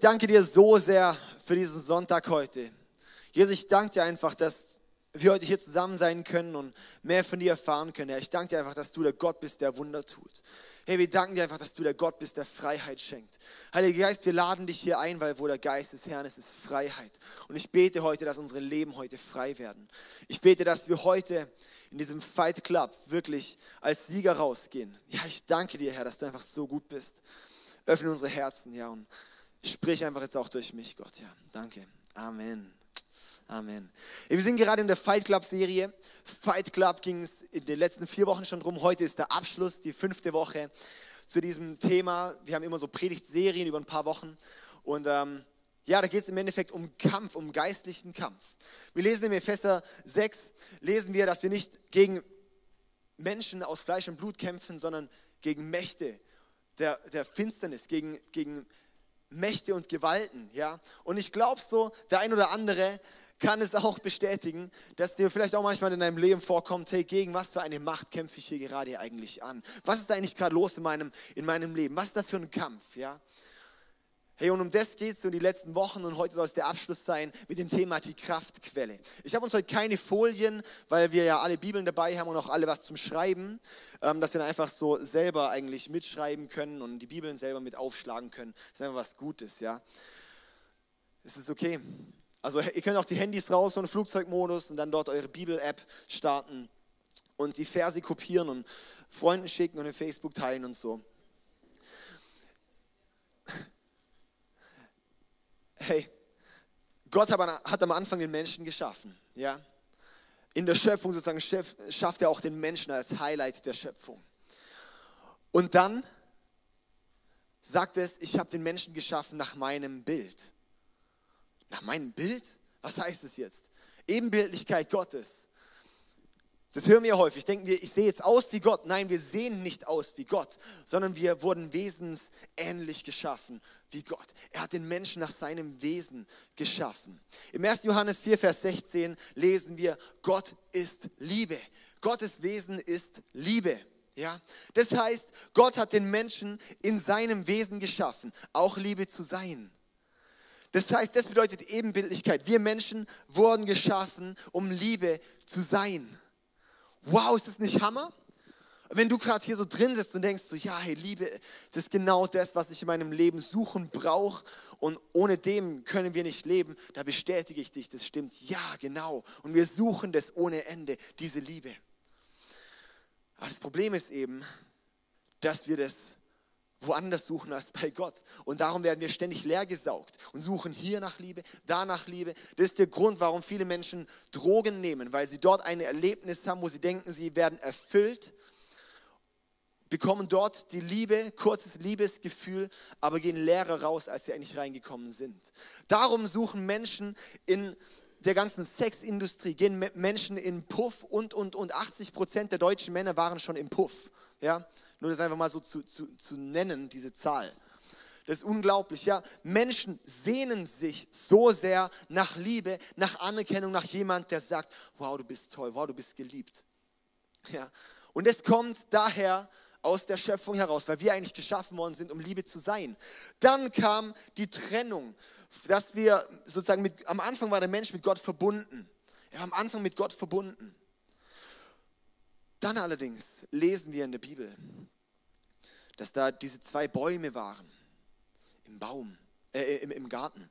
Danke dir so sehr für diesen Sonntag heute. Jesus, ich danke dir einfach, dass wir heute hier zusammen sein können und mehr von dir erfahren können. Herr, ich danke dir einfach, dass du der Gott bist, der Wunder tut. Hey, wir danken dir einfach, dass du der Gott bist, der Freiheit schenkt. Heiliger Geist, wir laden dich hier ein, weil wo der Geist des Herrn ist, ist Freiheit. Und ich bete heute, dass unsere Leben heute frei werden. Ich bete, dass wir heute in diesem Fight Club wirklich als Sieger rausgehen. Ja, ich danke dir, Herr, dass du einfach so gut bist. Öffne unsere Herzen, ja, und sprich einfach jetzt auch durch mich, Gott, ja. Danke. Amen. Amen. Wir sind gerade in der Fight Club Serie. Fight Club ging es in den letzten vier Wochen schon drum. Heute ist der Abschluss, die fünfte Woche zu diesem Thema. Wir haben immer so Predigtserien über ein paar Wochen. Und ähm, ja, da geht es im Endeffekt um Kampf, um geistlichen Kampf. Wir lesen im Epheser 6, lesen wir, dass wir nicht gegen Menschen aus Fleisch und Blut kämpfen, sondern gegen Mächte der, der Finsternis, gegen, gegen Mächte und Gewalten. Ja? Und ich glaube so, der ein oder andere kann es auch bestätigen, dass dir vielleicht auch manchmal in deinem Leben vorkommt, hey, gegen was für eine Macht kämpfe ich hier gerade eigentlich an? Was ist da eigentlich gerade los in meinem, in meinem Leben? Was ist da für ein Kampf? Ja? Hey, und um das geht es so die letzten Wochen und heute soll es der Abschluss sein mit dem Thema die Kraftquelle. Ich habe uns heute keine Folien, weil wir ja alle Bibeln dabei haben und auch alle was zum Schreiben, ähm, dass wir dann einfach so selber eigentlich mitschreiben können und die Bibeln selber mit aufschlagen können. Das ist einfach was Gutes, ja. Ist das okay? Also ihr könnt auch die Handys raus und Flugzeugmodus und dann dort eure Bibel-App starten und die Verse kopieren und Freunden schicken und in Facebook teilen und so. Hey, Gott hat am Anfang den Menschen geschaffen, ja. In der Schöpfung sozusagen schafft er auch den Menschen als Highlight der Schöpfung. Und dann sagt es, ich habe den Menschen geschaffen nach meinem Bild. Nach meinem Bild? Was heißt es jetzt? Ebenbildlichkeit Gottes. Das hören wir häufig. Denken wir, ich sehe jetzt aus wie Gott. Nein, wir sehen nicht aus wie Gott, sondern wir wurden wesensähnlich geschaffen wie Gott. Er hat den Menschen nach seinem Wesen geschaffen. Im 1. Johannes 4, Vers 16 lesen wir, Gott ist Liebe. Gottes Wesen ist Liebe. Ja? Das heißt, Gott hat den Menschen in seinem Wesen geschaffen, auch Liebe zu sein. Das heißt, das bedeutet Ebenbildlichkeit. Wir Menschen wurden geschaffen, um Liebe zu sein. Wow, ist das nicht Hammer? Wenn du gerade hier so drin sitzt und denkst, so, ja, hey, Liebe, das ist genau das, was ich in meinem Leben suchen brauche und ohne dem können wir nicht leben, da bestätige ich dich, das stimmt. Ja, genau. Und wir suchen das ohne Ende, diese Liebe. Aber das Problem ist eben, dass wir das woanders suchen als bei Gott. Und darum werden wir ständig leergesaugt und suchen hier nach Liebe, da nach Liebe. Das ist der Grund, warum viele Menschen Drogen nehmen, weil sie dort ein Erlebnis haben, wo sie denken, sie werden erfüllt, bekommen dort die Liebe, kurzes Liebesgefühl, aber gehen leerer raus, als sie eigentlich reingekommen sind. Darum suchen Menschen in der ganzen Sexindustrie, gehen Menschen in Puff und, und, und 80 Prozent der deutschen Männer waren schon im Puff. Ja? Nur das einfach mal so zu, zu, zu nennen, diese Zahl. Das ist unglaublich, ja. Menschen sehnen sich so sehr nach Liebe, nach Anerkennung, nach jemand, der sagt, wow, du bist toll, wow, du bist geliebt. Ja. Und es kommt daher aus der Schöpfung heraus, weil wir eigentlich geschaffen worden sind, um Liebe zu sein. Dann kam die Trennung, dass wir sozusagen mit, am Anfang war der Mensch mit Gott verbunden. Er war am Anfang mit Gott verbunden. Dann allerdings lesen wir in der Bibel, dass da diese zwei Bäume waren im Baum, äh, im, im Garten.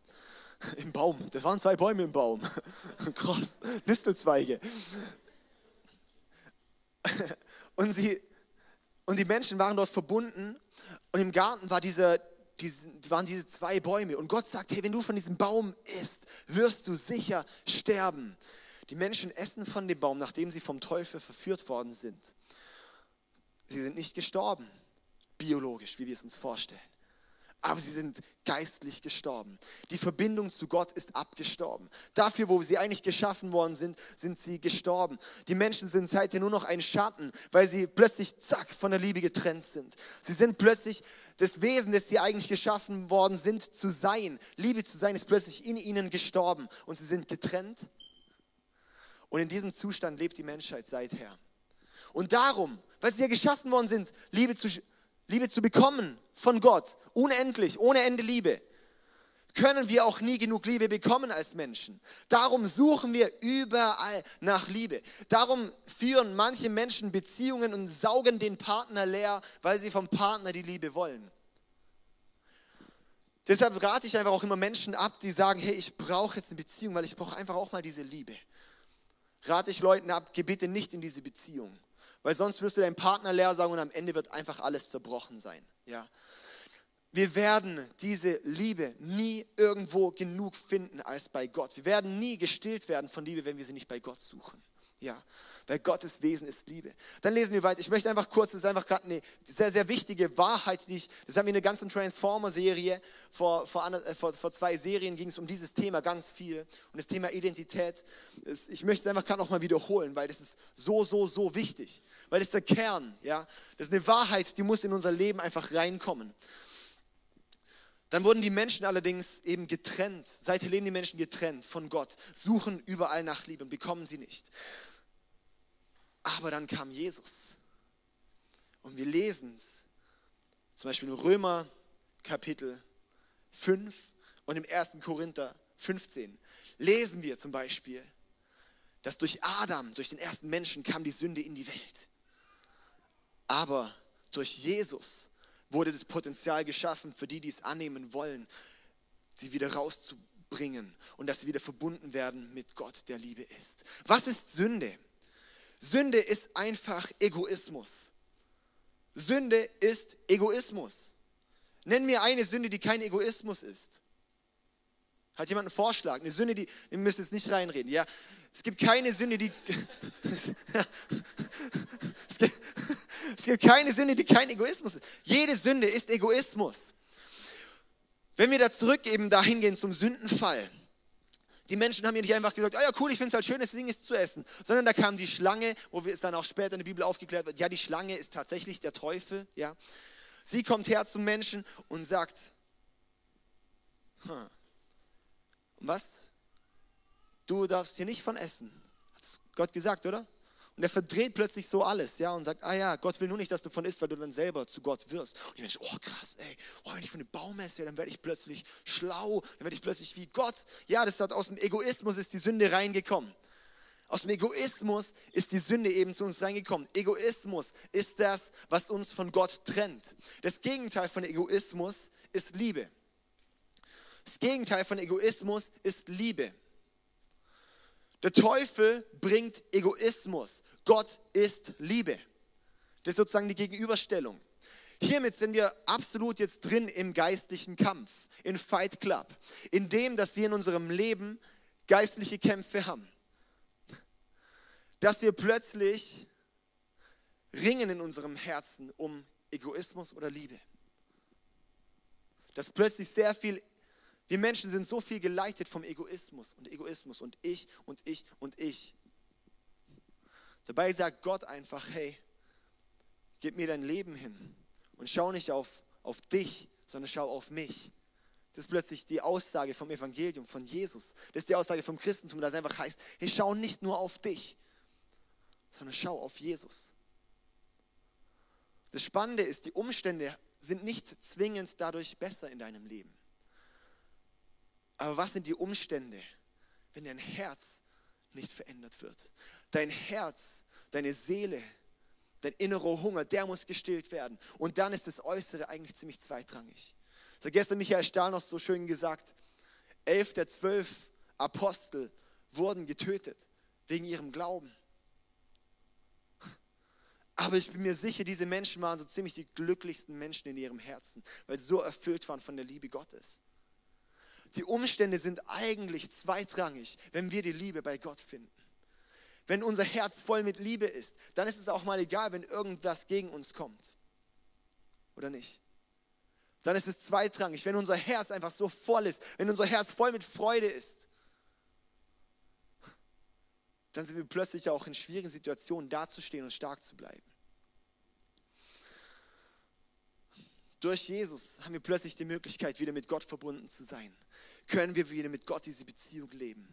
Im Baum. Das waren zwei Bäume im Baum. Krass. Nistelzweige. Und, sie, und die Menschen waren dort verbunden. Und im Garten war diese, diese, waren diese zwei Bäume. Und Gott sagt, hey, wenn du von diesem Baum isst, wirst du sicher sterben. Die Menschen essen von dem Baum, nachdem sie vom Teufel verführt worden sind. Sie sind nicht gestorben, biologisch, wie wir es uns vorstellen. Aber sie sind geistlich gestorben. Die Verbindung zu Gott ist abgestorben. Dafür, wo sie eigentlich geschaffen worden sind, sind sie gestorben. Die Menschen sind seitdem nur noch ein Schatten, weil sie plötzlich, zack, von der Liebe getrennt sind. Sie sind plötzlich das Wesen, das sie eigentlich geschaffen worden sind, zu sein. Liebe zu sein, ist plötzlich in ihnen gestorben. Und sie sind getrennt und in diesem Zustand lebt die Menschheit seither. Und darum, weil sie ja geschaffen worden sind, Liebe zu, Liebe zu bekommen von Gott, unendlich, ohne Ende Liebe, können wir auch nie genug Liebe bekommen als Menschen. Darum suchen wir überall nach Liebe. Darum führen manche Menschen Beziehungen und saugen den Partner leer, weil sie vom Partner die Liebe wollen. Deshalb rate ich einfach auch immer Menschen ab, die sagen, hey, ich brauche jetzt eine Beziehung, weil ich brauche einfach auch mal diese Liebe. Rate ich Leuten ab, geh bitte nicht in diese Beziehung, weil sonst wirst du deinen Partner leer sagen und am Ende wird einfach alles zerbrochen sein. Ja. Wir werden diese Liebe nie irgendwo genug finden als bei Gott. Wir werden nie gestillt werden von Liebe, wenn wir sie nicht bei Gott suchen. Ja, weil Gottes Wesen ist Liebe. Dann lesen wir weiter. Ich möchte einfach kurz, das ist einfach gerade eine sehr, sehr wichtige Wahrheit, die ich, das haben wir in der ganzen Transformer-Serie, vor, vor, äh, vor, vor zwei Serien ging es um dieses Thema ganz viel. Und das Thema Identität, ich möchte es einfach gerade nochmal wiederholen, weil das ist so, so, so wichtig. Weil das ist der Kern, ja. Das ist eine Wahrheit, die muss in unser Leben einfach reinkommen. Dann wurden die Menschen allerdings eben getrennt. Seither leben die Menschen getrennt von Gott, suchen überall nach Liebe und bekommen sie nicht. Aber dann kam Jesus. Und wir lesen es, zum Beispiel in Römer Kapitel 5 und im 1. Korinther 15 lesen wir zum Beispiel, dass durch Adam, durch den ersten Menschen kam die Sünde in die Welt. Aber durch Jesus wurde das Potenzial geschaffen, für die, die es annehmen wollen, sie wieder rauszubringen und dass sie wieder verbunden werden mit Gott, der Liebe ist. Was ist Sünde? Sünde ist einfach Egoismus. Sünde ist Egoismus. Nenn mir eine Sünde, die kein Egoismus ist. Hat jemand einen Vorschlag? Eine Sünde, die, ihr müsst jetzt nicht reinreden. Ja, es gibt keine Sünde, die, es, gibt, es gibt keine Sünde, die kein Egoismus ist. Jede Sünde ist Egoismus. Wenn wir da zurück eben dahin gehen zum Sündenfall, die Menschen haben hier nicht einfach gesagt, oh ja cool, ich finde es halt schön, deswegen ist es zu essen, sondern da kam die Schlange, wo es dann auch später in der Bibel aufgeklärt wird, ja die Schlange ist tatsächlich der Teufel, ja. Sie kommt her zum Menschen und sagt, hm, was? Du darfst hier nicht von essen. Hat Gott gesagt, oder? Und er verdreht plötzlich so alles, ja, und sagt, ah ja, Gott will nur nicht, dass du von isst, weil du dann selber zu Gott wirst. Und die Menschen, oh krass, ey, oh, wenn ich von dem Baum esse, dann werde ich plötzlich schlau, dann werde ich plötzlich wie Gott. Ja, das hat aus dem Egoismus ist die Sünde reingekommen. Aus dem Egoismus ist die Sünde eben zu uns reingekommen. Egoismus ist das, was uns von Gott trennt. Das Gegenteil von Egoismus ist Liebe. Das Gegenteil von Egoismus ist Liebe. Der Teufel bringt Egoismus. Gott ist Liebe. Das ist sozusagen die Gegenüberstellung. Hiermit sind wir absolut jetzt drin im geistlichen Kampf, in Fight Club, in dem, dass wir in unserem Leben geistliche Kämpfe haben. Dass wir plötzlich ringen in unserem Herzen um Egoismus oder Liebe. Dass plötzlich sehr viel wir Menschen sind so viel geleitet vom Egoismus und Egoismus und ich und ich und ich. Dabei sagt Gott einfach, hey, gib mir dein Leben hin und schau nicht auf, auf dich, sondern schau auf mich. Das ist plötzlich die Aussage vom Evangelium, von Jesus. Das ist die Aussage vom Christentum, das einfach heißt, hey, schau nicht nur auf dich, sondern schau auf Jesus. Das Spannende ist, die Umstände sind nicht zwingend dadurch besser in deinem Leben. Aber was sind die Umstände, wenn dein Herz nicht verändert wird? Dein Herz, deine Seele, dein innerer Hunger, der muss gestillt werden. Und dann ist das Äußere eigentlich ziemlich zweitrangig. Das hat gestern Michael Stahl noch so schön gesagt. Elf der zwölf Apostel wurden getötet wegen ihrem Glauben. Aber ich bin mir sicher, diese Menschen waren so ziemlich die glücklichsten Menschen in ihrem Herzen, weil sie so erfüllt waren von der Liebe Gottes. Die Umstände sind eigentlich zweitrangig, wenn wir die Liebe bei Gott finden. Wenn unser Herz voll mit Liebe ist, dann ist es auch mal egal, wenn irgendwas gegen uns kommt. Oder nicht? Dann ist es zweitrangig, wenn unser Herz einfach so voll ist, wenn unser Herz voll mit Freude ist. Dann sind wir plötzlich auch in schwierigen Situationen dazustehen und stark zu bleiben. Durch Jesus haben wir plötzlich die Möglichkeit, wieder mit Gott verbunden zu sein. Können wir wieder mit Gott diese Beziehung leben.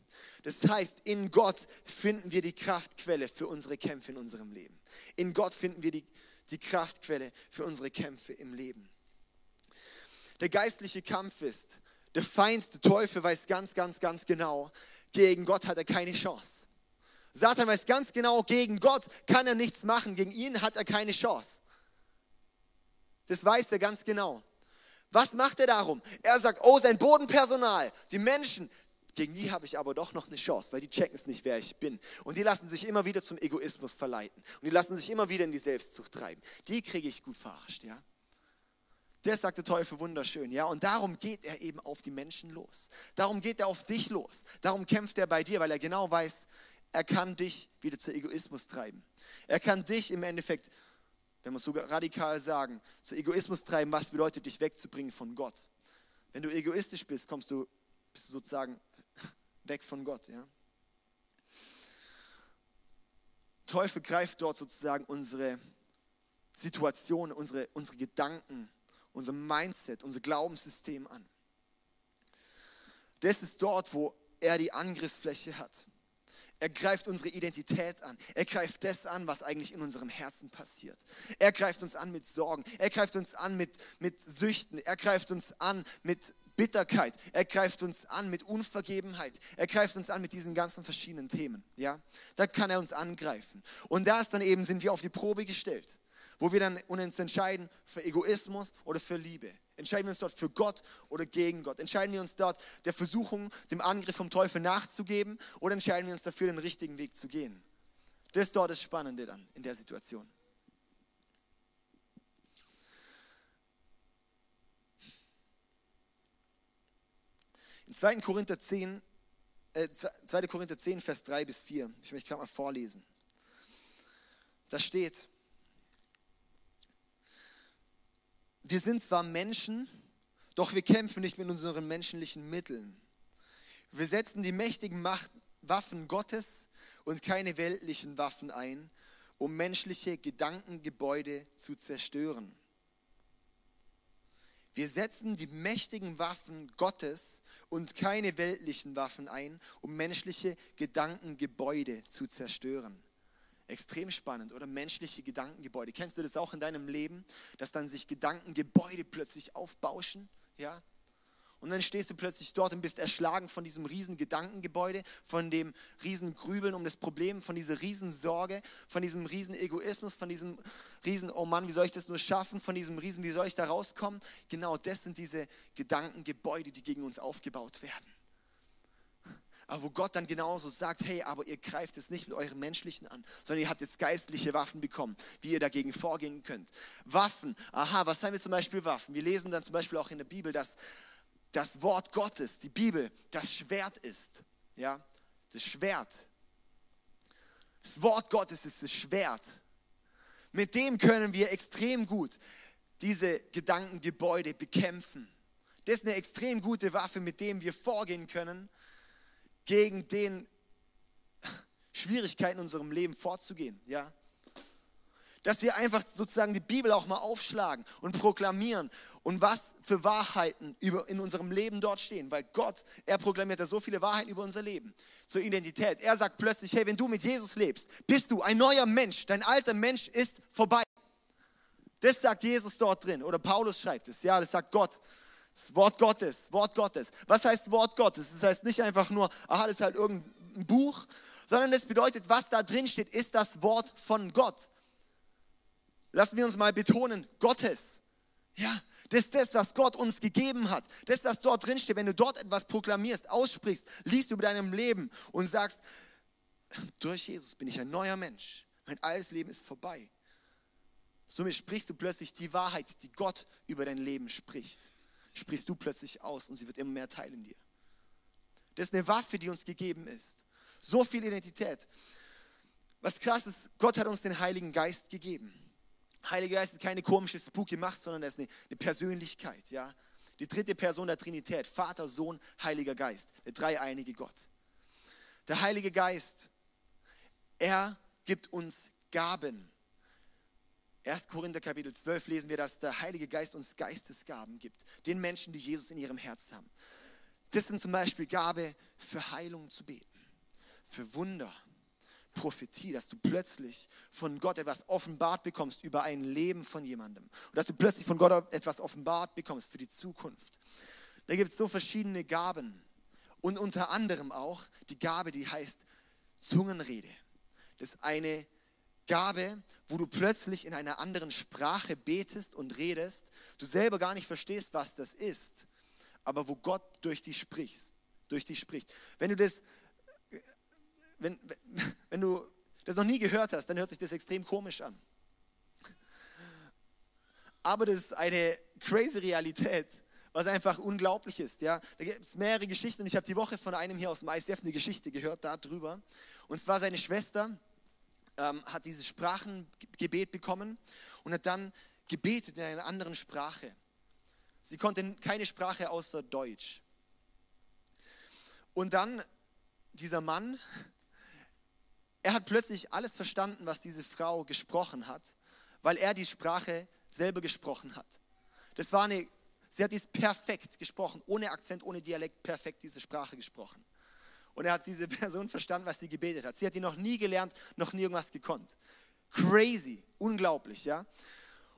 Das heißt, in Gott finden wir die Kraftquelle für unsere Kämpfe in unserem Leben. In Gott finden wir die, die Kraftquelle für unsere Kämpfe im Leben. Der geistliche Kampf ist, Der Feind, der Teufel weiß ganz, ganz, ganz genau, gegen Gott hat er keine Chance. Satan weiß ganz genau, gegen Gott kann er nichts machen, gegen ihn hat er keine Chance. Das weiß er ganz genau. Was macht er darum? Er sagt, oh, sein Bodenpersonal, die Menschen, gegen die habe ich aber doch noch eine Chance, weil die checken es nicht, wer ich bin. Und die lassen sich immer wieder zum Egoismus verleiten. Und die lassen sich immer wieder in die Selbstzucht treiben. Die kriege ich gut verarscht, ja. Das sagt der Teufel wunderschön, ja. Und darum geht er eben auf die Menschen los. Darum geht er auf dich los. Darum kämpft er bei dir, weil er genau weiß, er kann dich wieder zu Egoismus treiben. Er kann dich im Endeffekt, wenn wir es sogar radikal sagen, zu Egoismus treiben, was bedeutet, dich wegzubringen von Gott. Wenn du egoistisch bist, kommst du, bist du sozusagen weg von Gott, ja. Teufel greift dort sozusagen unsere Situation, unsere, unsere Gedanken, unser Mindset, unser Glaubenssystem an. Das ist dort, wo er die Angriffsfläche hat. Er greift unsere Identität an. Er greift das an, was eigentlich in unserem Herzen passiert. Er greift uns an mit Sorgen. Er greift uns an mit, mit Süchten. Er greift uns an mit Bitterkeit. Er greift uns an mit Unvergebenheit. Er greift uns an mit diesen ganzen verschiedenen Themen. Ja, da kann er uns angreifen. Und da ist dann eben sind wir auf die Probe gestellt wo wir dann uns entscheiden für Egoismus oder für Liebe. Entscheiden wir uns dort für Gott oder gegen Gott? Entscheiden wir uns dort der Versuchung, dem Angriff vom Teufel nachzugeben oder entscheiden wir uns dafür, den richtigen Weg zu gehen? Das ist dort das Spannende dann in der Situation. In 2. Korinther 10, äh, 2. Korinther 10, Vers 3 bis 4, ich möchte gerade mal vorlesen. Da steht, wir sind zwar Menschen, doch wir kämpfen nicht mit unseren menschlichen Mitteln. Wir setzen die mächtigen Macht, Waffen Gottes und keine weltlichen Waffen ein, um menschliche Gedankengebäude zu zerstören. Wir setzen die mächtigen Waffen Gottes und keine weltlichen Waffen ein, um menschliche Gedankengebäude zu zerstören. Extrem spannend oder menschliche Gedankengebäude. Kennst du das auch in deinem Leben, dass dann sich Gedankengebäude plötzlich aufbauschen? Ja? Und dann stehst du plötzlich dort und bist erschlagen von diesem riesen Gedankengebäude, von dem riesen Grübeln um das Problem, von dieser riesen Sorge, von diesem riesen Egoismus, von diesem riesen, oh Mann, wie soll ich das nur schaffen, von diesem riesen, wie soll ich da rauskommen? Genau das sind diese Gedankengebäude, die gegen uns aufgebaut werden aber wo Gott dann genauso sagt, hey, aber ihr greift es nicht mit eurem menschlichen an, sondern ihr habt jetzt geistliche Waffen bekommen, wie ihr dagegen vorgehen könnt. Waffen, aha, was haben wir zum Beispiel Waffen? Wir lesen dann zum Beispiel auch in der Bibel, dass das Wort Gottes, die Bibel, das Schwert ist. Ja, das Schwert. Das Wort Gottes ist das Schwert. Mit dem können wir extrem gut diese Gedankengebäude bekämpfen. Das ist eine extrem gute Waffe, mit dem wir vorgehen können gegen den Schwierigkeiten in unserem Leben vorzugehen. Ja? Dass wir einfach sozusagen die Bibel auch mal aufschlagen und proklamieren und was für Wahrheiten über, in unserem Leben dort stehen. Weil Gott, er proklamiert da so viele Wahrheiten über unser Leben, zur Identität. Er sagt plötzlich, hey, wenn du mit Jesus lebst, bist du ein neuer Mensch. Dein alter Mensch ist vorbei. Das sagt Jesus dort drin. Oder Paulus schreibt es. Ja, das sagt Gott. Das Wort Gottes, Wort Gottes. Was heißt Wort Gottes? Das heißt nicht einfach nur, aha, das ist halt irgendein Buch, sondern es bedeutet, was da drin steht, ist das Wort von Gott. Lassen wir uns mal betonen, Gottes. Ja, das ist das, was Gott uns gegeben hat. Das, was dort drin steht, wenn du dort etwas proklamierst, aussprichst, liest über deinem Leben und sagst, durch Jesus bin ich ein neuer Mensch. Mein altes Leben ist vorbei. Somit sprichst du plötzlich die Wahrheit, die Gott über dein Leben spricht sprichst du plötzlich aus und sie wird immer mehr Teil in dir. Das ist eine Waffe, die uns gegeben ist. So viel Identität. Was krass ist, Gott hat uns den Heiligen Geist gegeben. Heiliger Geist ist keine komische spooky Macht, sondern er ist eine, eine Persönlichkeit. Ja? Die dritte Person der Trinität, Vater, Sohn, Heiliger Geist, der dreieinige Gott. Der Heilige Geist, er gibt uns Gaben. 1. Korinther Kapitel 12 lesen wir, dass der Heilige Geist uns Geistesgaben gibt, den Menschen, die Jesus in ihrem Herz haben. Das sind zum Beispiel Gabe für Heilung zu beten, für Wunder, Prophetie, dass du plötzlich von Gott etwas offenbart bekommst über ein Leben von jemandem. Und dass du plötzlich von Gott etwas offenbart bekommst für die Zukunft. Da gibt es so verschiedene Gaben. Und unter anderem auch die Gabe, die heißt Zungenrede. Das ist eine Gabe, wo du plötzlich in einer anderen Sprache betest und redest, du selber gar nicht verstehst, was das ist, aber wo Gott durch dich spricht, durch dich spricht. Wenn du das, wenn, wenn du das noch nie gehört hast, dann hört sich das extrem komisch an. Aber das ist eine crazy Realität, was einfach unglaublich ist. Ja? Da gibt es mehrere Geschichten und ich habe die Woche von einem hier aus dem ICF eine Geschichte gehört darüber. Und zwar seine Schwester ähm, hat dieses Sprachengebet bekommen und hat dann gebetet in einer anderen Sprache. Sie konnte keine Sprache außer Deutsch. Und dann dieser Mann, er hat plötzlich alles verstanden, was diese Frau gesprochen hat, weil er die Sprache selber gesprochen hat. Das war eine, sie hat dies perfekt gesprochen, ohne Akzent, ohne Dialekt, perfekt diese Sprache gesprochen. Und er hat diese Person verstanden, was sie gebetet hat. Sie hat ihn noch nie gelernt, noch nie irgendwas gekonnt. Crazy, unglaublich, ja.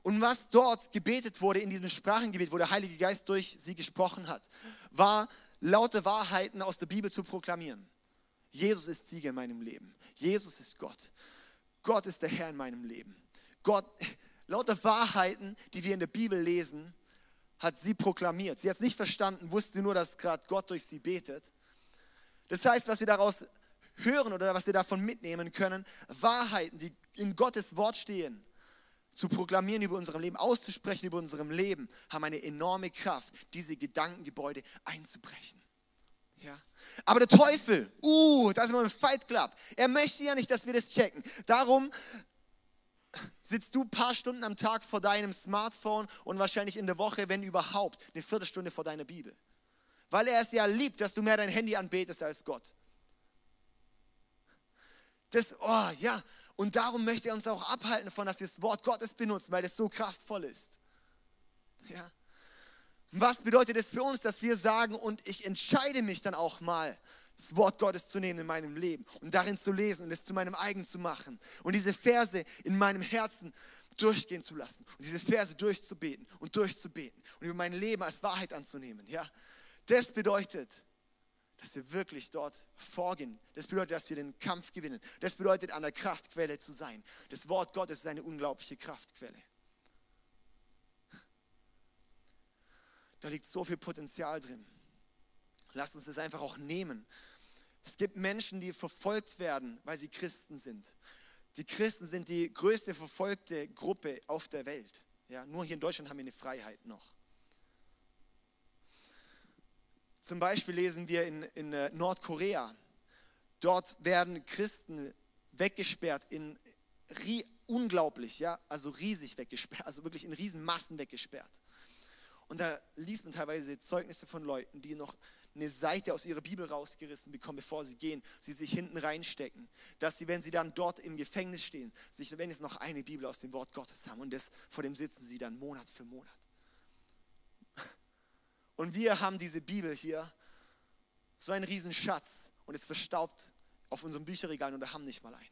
Und was dort gebetet wurde in diesem Sprachengebet, wo der Heilige Geist durch sie gesprochen hat, war laute Wahrheiten aus der Bibel zu proklamieren. Jesus ist Sieger in meinem Leben. Jesus ist Gott. Gott ist der Herr in meinem Leben. Gott, lauter Wahrheiten, die wir in der Bibel lesen, hat sie proklamiert. Sie hat es nicht verstanden, wusste nur, dass gerade Gott durch sie betet. Das heißt, was wir daraus hören oder was wir davon mitnehmen können, Wahrheiten, die in Gottes Wort stehen, zu proklamieren über unserem Leben, auszusprechen über unserem Leben, haben eine enorme Kraft, diese Gedankengebäude einzubrechen. Ja. Aber der Teufel, uh, da sind wir im Fight Club. Er möchte ja nicht, dass wir das checken. Darum sitzt du ein paar Stunden am Tag vor deinem Smartphone und wahrscheinlich in der Woche, wenn überhaupt, eine Viertelstunde vor deiner Bibel. Weil er es ja liebt, dass du mehr dein Handy anbetest als Gott. Das, oh ja, und darum möchte er uns auch abhalten davon, dass wir das Wort Gottes benutzen, weil es so kraftvoll ist. Ja. Was bedeutet es für uns, dass wir sagen, und ich entscheide mich dann auch mal, das Wort Gottes zu nehmen in meinem Leben und darin zu lesen und es zu meinem eigen zu machen und diese Verse in meinem Herzen durchgehen zu lassen und diese Verse durchzubeten und durchzubeten und über mein Leben als Wahrheit anzunehmen. Ja, das bedeutet, dass wir wirklich dort vorgehen. Das bedeutet, dass wir den Kampf gewinnen. Das bedeutet, an der Kraftquelle zu sein. Das Wort Gottes ist eine unglaubliche Kraftquelle. Da liegt so viel Potenzial drin. Lasst uns das einfach auch nehmen. Es gibt Menschen, die verfolgt werden, weil sie Christen sind. Die Christen sind die größte verfolgte Gruppe auf der Welt. Ja, nur hier in Deutschland haben wir eine Freiheit noch. Zum Beispiel lesen wir in, in äh, Nordkorea, dort werden Christen weggesperrt in unglaublich, ja, also riesig weggesperrt, also wirklich in Riesenmassen weggesperrt. Und da liest man teilweise Zeugnisse von Leuten, die noch eine Seite aus ihrer Bibel rausgerissen bekommen, bevor sie gehen, sie sich hinten reinstecken. Dass sie, wenn sie dann dort im Gefängnis stehen, sich wenigstens noch eine Bibel aus dem Wort Gottes haben und das, vor dem sitzen sie dann Monat für Monat. Und wir haben diese Bibel hier, so einen riesen Schatz und es verstaubt auf unserem Bücherregal und wir haben nicht mal eine.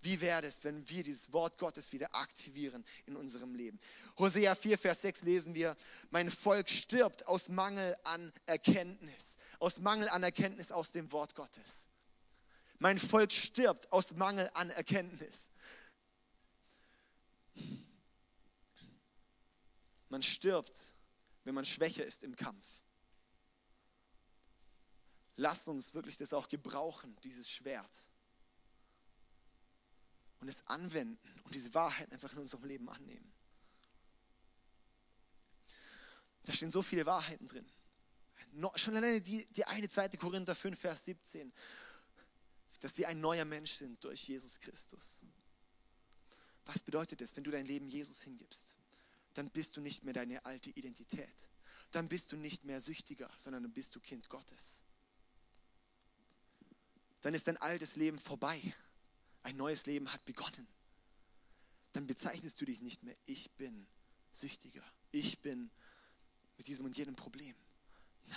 Wie wäre es, wenn wir dieses Wort Gottes wieder aktivieren in unserem Leben? Hosea 4, Vers 6 lesen wir, mein Volk stirbt aus Mangel an Erkenntnis, aus Mangel an Erkenntnis aus dem Wort Gottes. Mein Volk stirbt aus Mangel an Erkenntnis. Man stirbt wenn man schwächer ist im Kampf. Lasst uns wirklich das auch gebrauchen, dieses Schwert. Und es anwenden und diese Wahrheit einfach in unserem Leben annehmen. Da stehen so viele Wahrheiten drin. Schon alleine die, die eine, zweite Korinther 5, Vers 17, dass wir ein neuer Mensch sind durch Jesus Christus. Was bedeutet das, wenn du dein Leben Jesus hingibst? Dann bist du nicht mehr deine alte Identität. Dann bist du nicht mehr süchtiger, sondern dann bist du Kind Gottes. Dann ist dein altes Leben vorbei. Ein neues Leben hat begonnen. Dann bezeichnest du dich nicht mehr, ich bin süchtiger. Ich bin mit diesem und jenem Problem.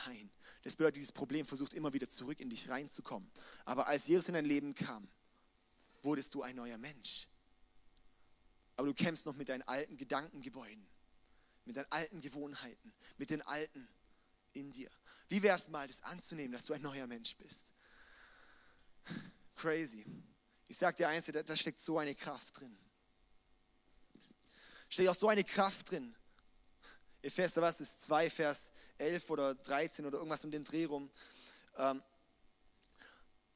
Nein, das bedeutet, dieses Problem versucht immer wieder zurück in dich reinzukommen. Aber als Jesus in dein Leben kam, wurdest du ein neuer Mensch. Aber du kämpfst noch mit deinen alten Gedankengebäuden, mit deinen alten Gewohnheiten, mit den alten in dir. Wie wäre es mal, das anzunehmen, dass du ein neuer Mensch bist? Crazy. Ich sage dir eins, da steckt so eine Kraft drin. Steckt auch so eine Kraft drin. Epheser, was ist 2, Vers 11 oder 13 oder irgendwas um den Dreh rum. Ähm,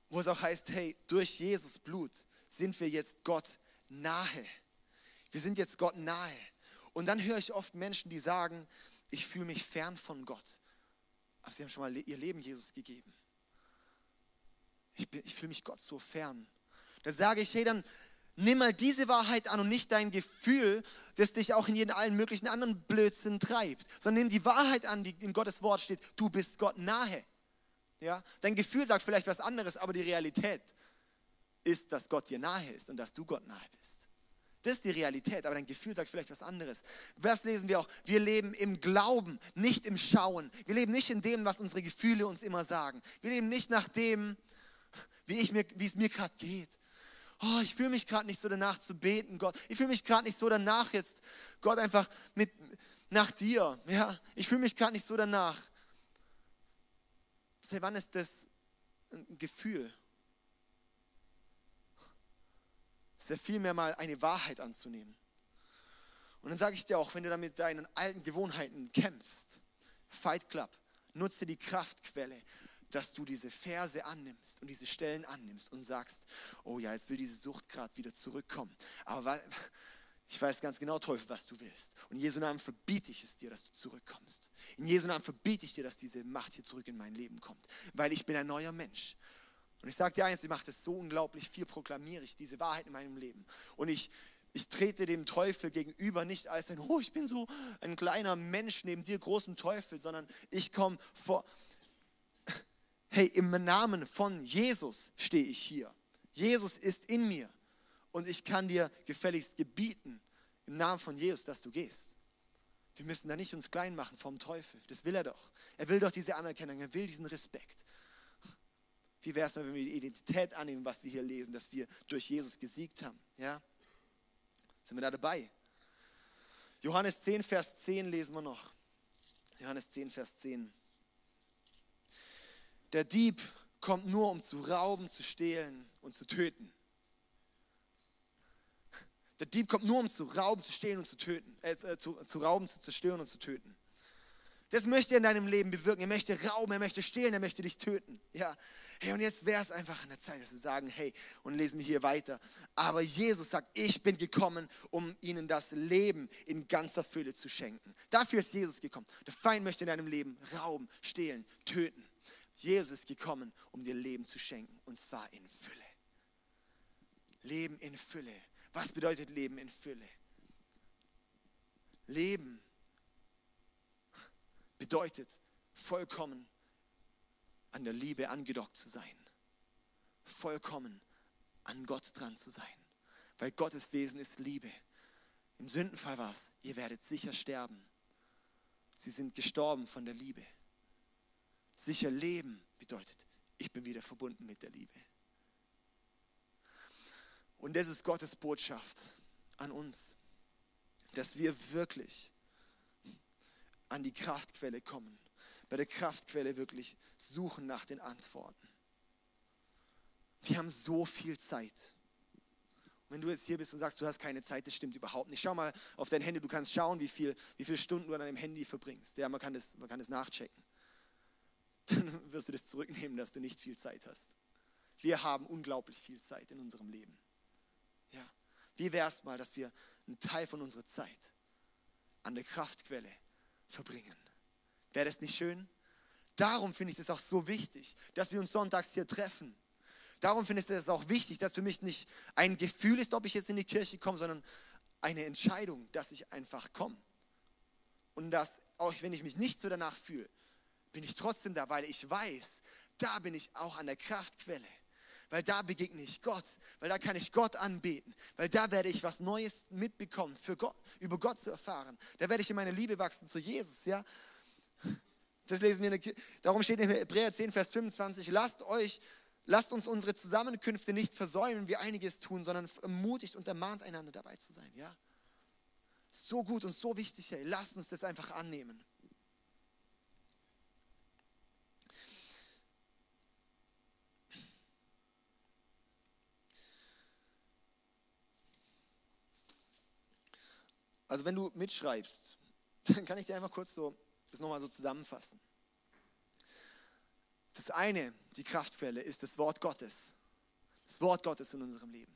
wo es auch heißt, hey, durch Jesus Blut sind wir jetzt Gott nahe. Wir sind jetzt Gott nahe. Und dann höre ich oft Menschen, die sagen, ich fühle mich fern von Gott. Aber sie haben schon mal ihr Leben Jesus gegeben. Ich, ich fühle mich Gott so fern. Da sage ich, hey, dann nimm mal diese Wahrheit an und nicht dein Gefühl, das dich auch in jeden allen möglichen anderen Blödsinn treibt, sondern nimm die Wahrheit an, die in Gottes Wort steht. Du bist Gott nahe. Ja? Dein Gefühl sagt vielleicht was anderes, aber die Realität ist, dass Gott dir nahe ist und dass du Gott nahe bist. Das ist die Realität, aber dein Gefühl sagt vielleicht was anderes. Was lesen wir auch? Wir leben im Glauben, nicht im Schauen. Wir leben nicht in dem, was unsere Gefühle uns immer sagen. Wir leben nicht nach dem, wie, ich mir, wie es mir gerade geht. Oh, ich fühle mich gerade nicht so danach zu beten, Gott. Ich fühle mich gerade nicht so danach jetzt, Gott, einfach mit, nach dir. Ja, ich fühle mich gerade nicht so danach. Seit wann ist das ein Gefühl? Es wäre vielmehr mal eine Wahrheit anzunehmen. Und dann sage ich dir auch, wenn du da mit deinen alten Gewohnheiten kämpfst, Fight Club, nutze die Kraftquelle, dass du diese Verse annimmst und diese Stellen annimmst und sagst, oh ja, jetzt will diese Sucht gerade wieder zurückkommen. Aber ich weiß ganz genau, Teufel, was du willst. Und in Jesu Namen verbiete ich es dir, dass du zurückkommst. In Jesu Namen verbiete ich dir, dass diese Macht hier zurück in mein Leben kommt. Weil ich bin ein neuer Mensch. Und ich sage dir eins, ich mache das so unglaublich viel, proklamiere ich diese Wahrheit in meinem Leben. Und ich, ich trete dem Teufel gegenüber nicht als ein, oh, ich bin so ein kleiner Mensch neben dir, großem Teufel, sondern ich komme vor, hey, im Namen von Jesus stehe ich hier. Jesus ist in mir und ich kann dir gefälligst gebieten, im Namen von Jesus, dass du gehst. Wir müssen da nicht uns klein machen vom Teufel. Das will er doch. Er will doch diese Anerkennung, er will diesen Respekt. Wie wäre es wenn wir die Identität annehmen, was wir hier lesen, dass wir durch Jesus gesiegt haben? Ja? Sind wir da dabei? Johannes 10, Vers 10 lesen wir noch. Johannes 10, Vers 10. Der Dieb kommt nur, um zu rauben, zu stehlen und zu töten. Der Dieb kommt nur, um zu rauben, zu stehlen und zu töten. Äh, zu, zu rauben, zu zerstören und zu töten. Das möchte er in deinem Leben bewirken. Er möchte rauben, er möchte stehlen, er möchte dich töten. Ja. Hey, und jetzt wäre es einfach an der Zeit, dass wir sagen, hey, und lesen wir hier weiter. Aber Jesus sagt, ich bin gekommen, um ihnen das Leben in ganzer Fülle zu schenken. Dafür ist Jesus gekommen. Der Feind möchte in deinem Leben rauben, stehlen, töten. Jesus ist gekommen, um dir Leben zu schenken. Und zwar in Fülle. Leben in Fülle. Was bedeutet Leben in Fülle? Leben bedeutet vollkommen an der Liebe angedockt zu sein. Vollkommen an Gott dran zu sein. Weil Gottes Wesen ist Liebe. Im Sündenfall war es, ihr werdet sicher sterben. Sie sind gestorben von der Liebe. Sicher leben bedeutet, ich bin wieder verbunden mit der Liebe. Und das ist Gottes Botschaft an uns, dass wir wirklich an die Kraftquelle kommen. Bei der Kraftquelle wirklich suchen nach den Antworten. Wir haben so viel Zeit. Und wenn du jetzt hier bist und sagst, du hast keine Zeit, das stimmt überhaupt nicht. Schau mal auf dein Handy, du kannst schauen, wie, viel, wie viele Stunden du an deinem Handy verbringst. Ja, man kann das, man kann das nachchecken. Dann wirst du das zurücknehmen, dass du nicht viel Zeit hast. Wir haben unglaublich viel Zeit in unserem Leben. Ja. Wie wäre es mal, dass wir einen Teil von unserer Zeit an der Kraftquelle verbringen. Wäre das nicht schön? Darum finde ich es auch so wichtig, dass wir uns sonntags hier treffen. Darum finde ich es auch wichtig, dass für mich nicht ein Gefühl ist, ob ich jetzt in die Kirche komme, sondern eine Entscheidung, dass ich einfach komme. Und dass, auch wenn ich mich nicht so danach fühle, bin ich trotzdem da, weil ich weiß, da bin ich auch an der Kraftquelle weil da begegne ich Gott, weil da kann ich Gott anbeten, weil da werde ich was Neues mitbekommen, für Gott, über Gott zu erfahren. Da werde ich in meine Liebe wachsen zu Jesus, ja. Das lesen wir, der, darum steht in Hebräer 10, Vers 25, lasst euch, lasst uns unsere Zusammenkünfte nicht versäumen, wie einiges tun, sondern ermutigt und ermahnt einander dabei zu sein, ja. So gut und so wichtig, hey, lasst uns das einfach annehmen. Also wenn du mitschreibst, dann kann ich dir einfach kurz so das nochmal so zusammenfassen. Das eine, die Kraftquelle, ist das Wort Gottes. Das Wort Gottes in unserem Leben.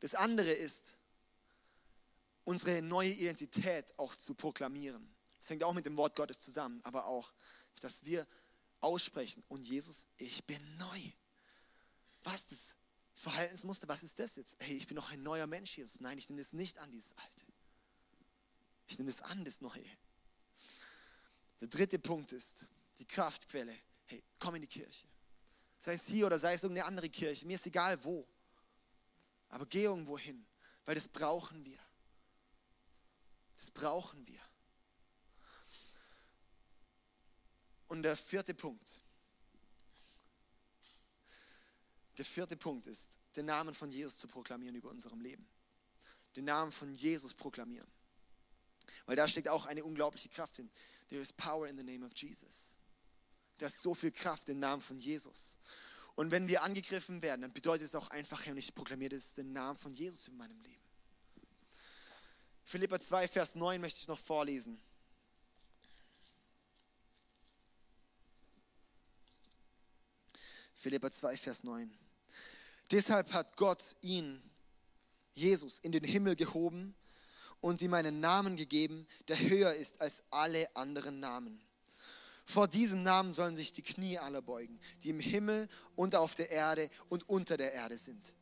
Das andere ist, unsere neue Identität auch zu proklamieren. Das hängt auch mit dem Wort Gottes zusammen, aber auch, dass wir aussprechen und Jesus, ich bin neu. Was das Verhaltensmuster, was ist das jetzt? Hey, ich bin noch ein neuer Mensch, Jesus. Nein, ich nehme das nicht an, dieses Alte. Ich nehme das an, das Neue. Der dritte Punkt ist die Kraftquelle. Hey, komm in die Kirche. Sei es hier oder sei es irgendeine andere Kirche. Mir ist egal wo. Aber geh irgendwo hin, weil das brauchen wir. Das brauchen wir. Und der vierte Punkt. Der vierte Punkt ist, den Namen von Jesus zu proklamieren über unserem Leben. Den Namen von Jesus proklamieren. Weil da steckt auch eine unglaubliche Kraft hin. There is power in the name of Jesus. Da ist so viel Kraft im Namen von Jesus. Und wenn wir angegriffen werden, dann bedeutet es auch einfach, und ich proklamiere das den Namen von Jesus in meinem Leben. Philippa 2, Vers 9 möchte ich noch vorlesen. Philippa 2, Vers 9. Deshalb hat Gott ihn, Jesus, in den Himmel gehoben und ihm einen Namen gegeben, der höher ist als alle anderen Namen. Vor diesem Namen sollen sich die Knie aller beugen, die im Himmel und auf der Erde und unter der Erde sind.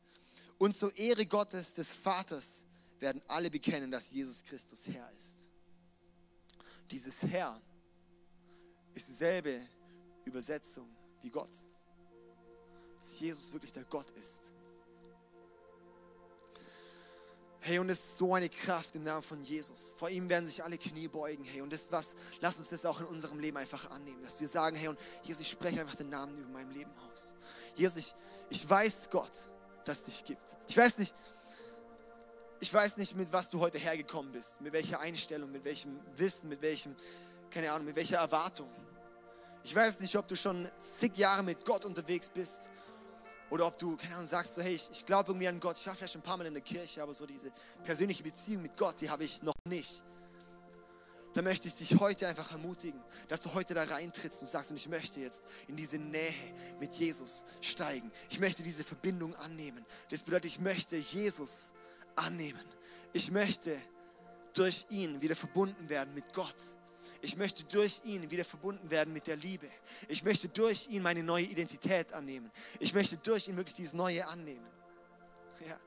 Und zur Ehre Gottes, des Vaters, werden alle bekennen, dass Jesus Christus Herr ist. Dieses Herr ist dieselbe Übersetzung wie Gott. Dass Jesus wirklich der Gott ist. Hey, und es ist so eine Kraft im Namen von Jesus. Vor ihm werden sich alle Knie beugen. Hey, und das was, lass uns das auch in unserem Leben einfach annehmen. Dass wir sagen, hey, und Jesus, ich spreche einfach den Namen über meinem Leben aus. Jesus, ich, ich weiß Gott, dass es dich gibt. Ich weiß nicht, ich weiß nicht, mit was du heute hergekommen bist, mit welcher Einstellung, mit welchem Wissen, mit welchem, keine Ahnung, mit welcher Erwartung. Ich weiß nicht, ob du schon zig Jahre mit Gott unterwegs bist oder ob du, keine Ahnung, sagst so, hey, ich, ich glaube irgendwie an Gott. Ich war vielleicht ein paar Mal in der Kirche, aber so diese persönliche Beziehung mit Gott, die habe ich noch nicht. Da möchte ich dich heute einfach ermutigen, dass du heute da reintrittst und sagst, und ich möchte jetzt in diese Nähe mit Jesus steigen. Ich möchte diese Verbindung annehmen. Das bedeutet, ich möchte Jesus annehmen. Ich möchte durch ihn wieder verbunden werden mit Gott. Ich möchte durch ihn wieder verbunden werden mit der Liebe. Ich möchte durch ihn meine neue Identität annehmen. Ich möchte durch ihn wirklich dieses Neue annehmen. Ja.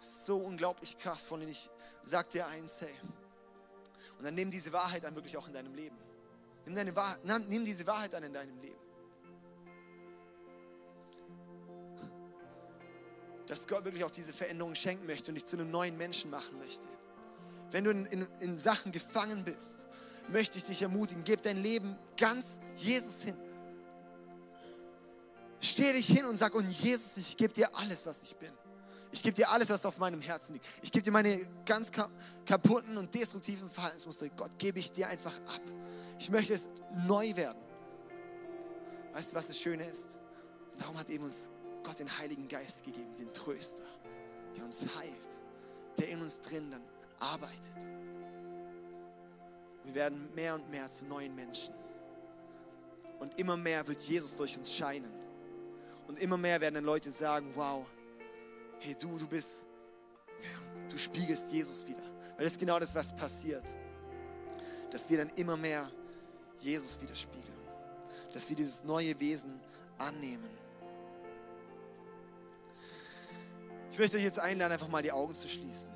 So unglaublich kraftvoll. Und ich sag dir eins, hey. Und dann nimm diese Wahrheit an, wirklich auch in deinem Leben. Nimm, deine Wahrheit, nimm diese Wahrheit an in deinem Leben. dass Gott wirklich auch diese Veränderung schenken möchte und dich zu einem neuen Menschen machen möchte. Wenn du in, in, in Sachen gefangen bist, möchte ich dich ermutigen, gib dein Leben ganz Jesus hin. Steh dich hin und sag, und Jesus, ich gebe dir alles, was ich bin. Ich gebe dir alles, was auf meinem Herzen liegt. Ich gebe dir meine ganz kaputten und destruktiven Verhaltensmuster. Gott, gebe ich dir einfach ab. Ich möchte es neu werden. Weißt du, was das Schöne ist? Darum hat eben uns Gott den Heiligen Geist gegeben, den Tröster, der uns heilt, der in uns drin dann arbeitet. Wir werden mehr und mehr zu neuen Menschen. Und immer mehr wird Jesus durch uns scheinen. Und immer mehr werden dann Leute sagen, wow, hey du, du bist, du spiegelst Jesus wieder. Weil das ist genau das, was passiert. Dass wir dann immer mehr Jesus widerspiegeln. Dass wir dieses neue Wesen annehmen. Ich möchte euch jetzt einladen, einfach mal die Augen zu schließen.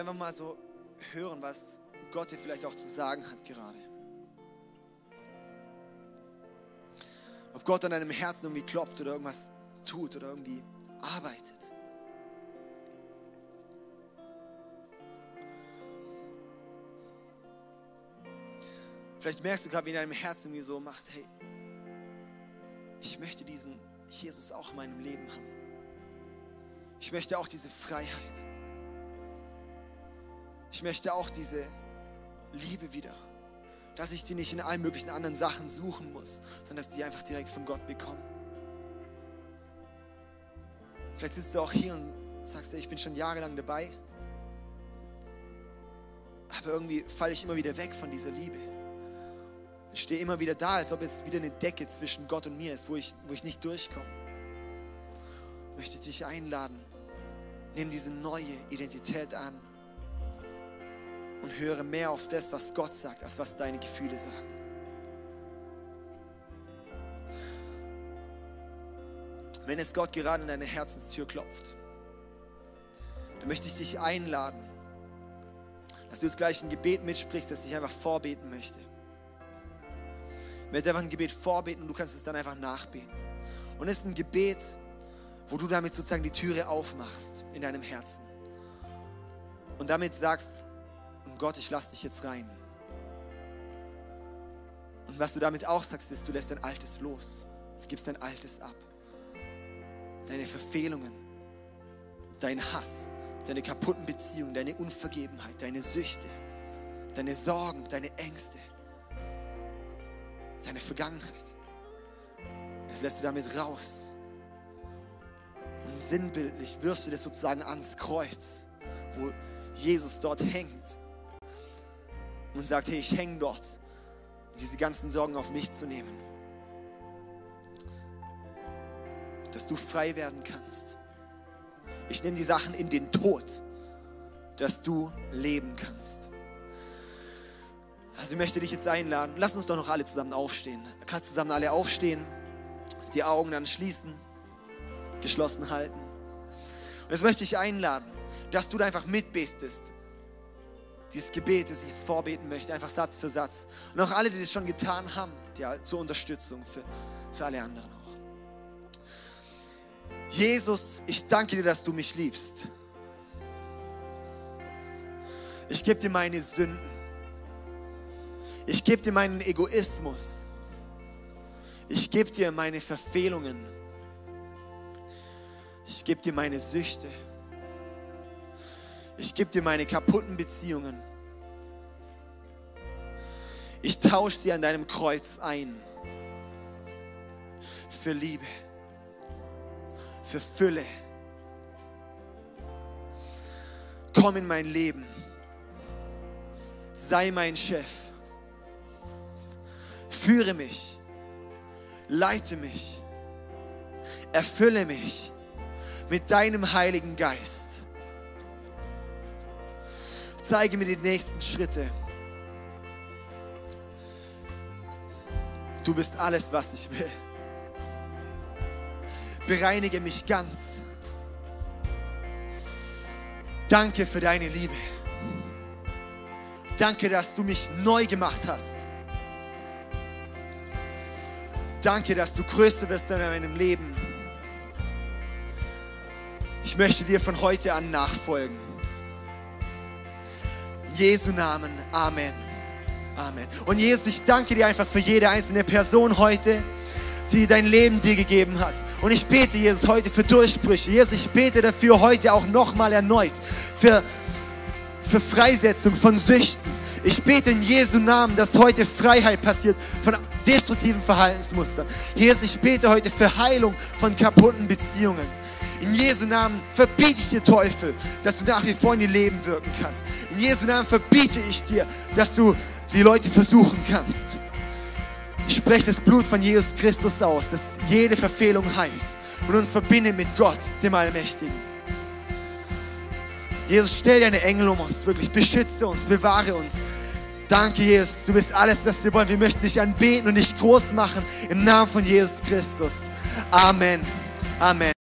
Einfach mal so hören, was Gott dir vielleicht auch zu sagen hat gerade. Ob Gott an deinem Herzen irgendwie klopft oder irgendwas tut oder irgendwie arbeitet. Vielleicht merkst du gerade, wie in deinem Herzen mir so macht, hey, ich möchte diesen Jesus auch in meinem Leben haben. Ich möchte auch diese Freiheit. Ich möchte auch diese Liebe wieder. Dass ich die nicht in allen möglichen anderen Sachen suchen muss, sondern dass die einfach direkt von Gott bekommen. Vielleicht sitzt du auch hier und sagst, ich bin schon jahrelang dabei, aber irgendwie falle ich immer wieder weg von dieser Liebe. Ich stehe immer wieder da, als ob es wieder eine Decke zwischen Gott und mir ist, wo ich, wo ich nicht durchkomme. Ich möchte dich einladen, nimm diese neue Identität an und höre mehr auf das, was Gott sagt, als was deine Gefühle sagen. Wenn es Gott gerade in deine Herzenstür klopft, dann möchte ich dich einladen, dass du jetzt gleich ein Gebet mitsprichst, das ich einfach vorbeten möchte. Ich werde einfach ein Gebet vorbeten und du kannst es dann einfach nachbeten. Und es ist ein Gebet, wo du damit sozusagen die Türe aufmachst in deinem Herzen. Und damit sagst, Gott, ich lasse dich jetzt rein. Und was du damit auch sagst, ist, du lässt dein Altes los. Du gibst dein Altes ab. Deine Verfehlungen, dein Hass, deine kaputten Beziehungen, deine Unvergebenheit, deine Süchte, deine Sorgen, deine Ängste, deine Vergangenheit. Das lässt du damit raus. Und sinnbildlich wirfst du das sozusagen ans Kreuz, wo Jesus dort hängt und sagt, hey, ich hänge dort, diese ganzen Sorgen auf mich zu nehmen. Dass du frei werden kannst. Ich nehme die Sachen in den Tod, dass du leben kannst. Also ich möchte dich jetzt einladen. Lass uns doch noch alle zusammen aufstehen. Kannst zusammen alle aufstehen, die Augen dann schließen, geschlossen halten. Und jetzt möchte ich einladen, dass du da einfach mitbetest dieses Gebet, das ich vorbeten möchte, einfach Satz für Satz. Und auch alle, die das schon getan haben, ja, zur Unterstützung für, für alle anderen auch. Jesus, ich danke dir, dass du mich liebst. Ich gebe dir meine Sünden. Ich gebe dir meinen Egoismus. Ich gebe dir meine Verfehlungen. Ich gebe dir meine Süchte. Ich gebe dir meine kaputten Beziehungen. Ich tausche sie an deinem Kreuz ein. Für Liebe. Für Fülle. Komm in mein Leben. Sei mein Chef. Führe mich. Leite mich. Erfülle mich mit deinem Heiligen Geist zeige mir die nächsten Schritte. Du bist alles, was ich will. Bereinige mich ganz. Danke für deine Liebe. Danke, dass du mich neu gemacht hast. Danke, dass du größer wirst in meinem Leben. Ich möchte dir von heute an nachfolgen. Jesu Namen. Amen. Amen. Und Jesus, ich danke dir einfach für jede einzelne Person heute, die dein Leben dir gegeben hat. Und ich bete, Jesus, heute für Durchbrüche. Jesus, ich bete dafür heute auch nochmal erneut für, für Freisetzung von Süchten. Ich bete in Jesu Namen, dass heute Freiheit passiert von destruktiven Verhaltensmustern. Jesus, ich bete heute für Heilung von kaputten Beziehungen. In Jesu Namen verbiete ich dir, Teufel, dass du nach wie vor in ihr Leben wirken kannst. In Jesu Namen verbiete ich dir, dass du die Leute versuchen kannst. Ich spreche das Blut von Jesus Christus aus, das jede Verfehlung heilt und uns verbindet mit Gott, dem Allmächtigen. Jesus, stell deine Engel um uns, wirklich beschütze uns, bewahre uns. Danke, Jesus, du bist alles, was wir wollen. Wir möchten dich anbeten und dich groß machen im Namen von Jesus Christus. Amen. Amen.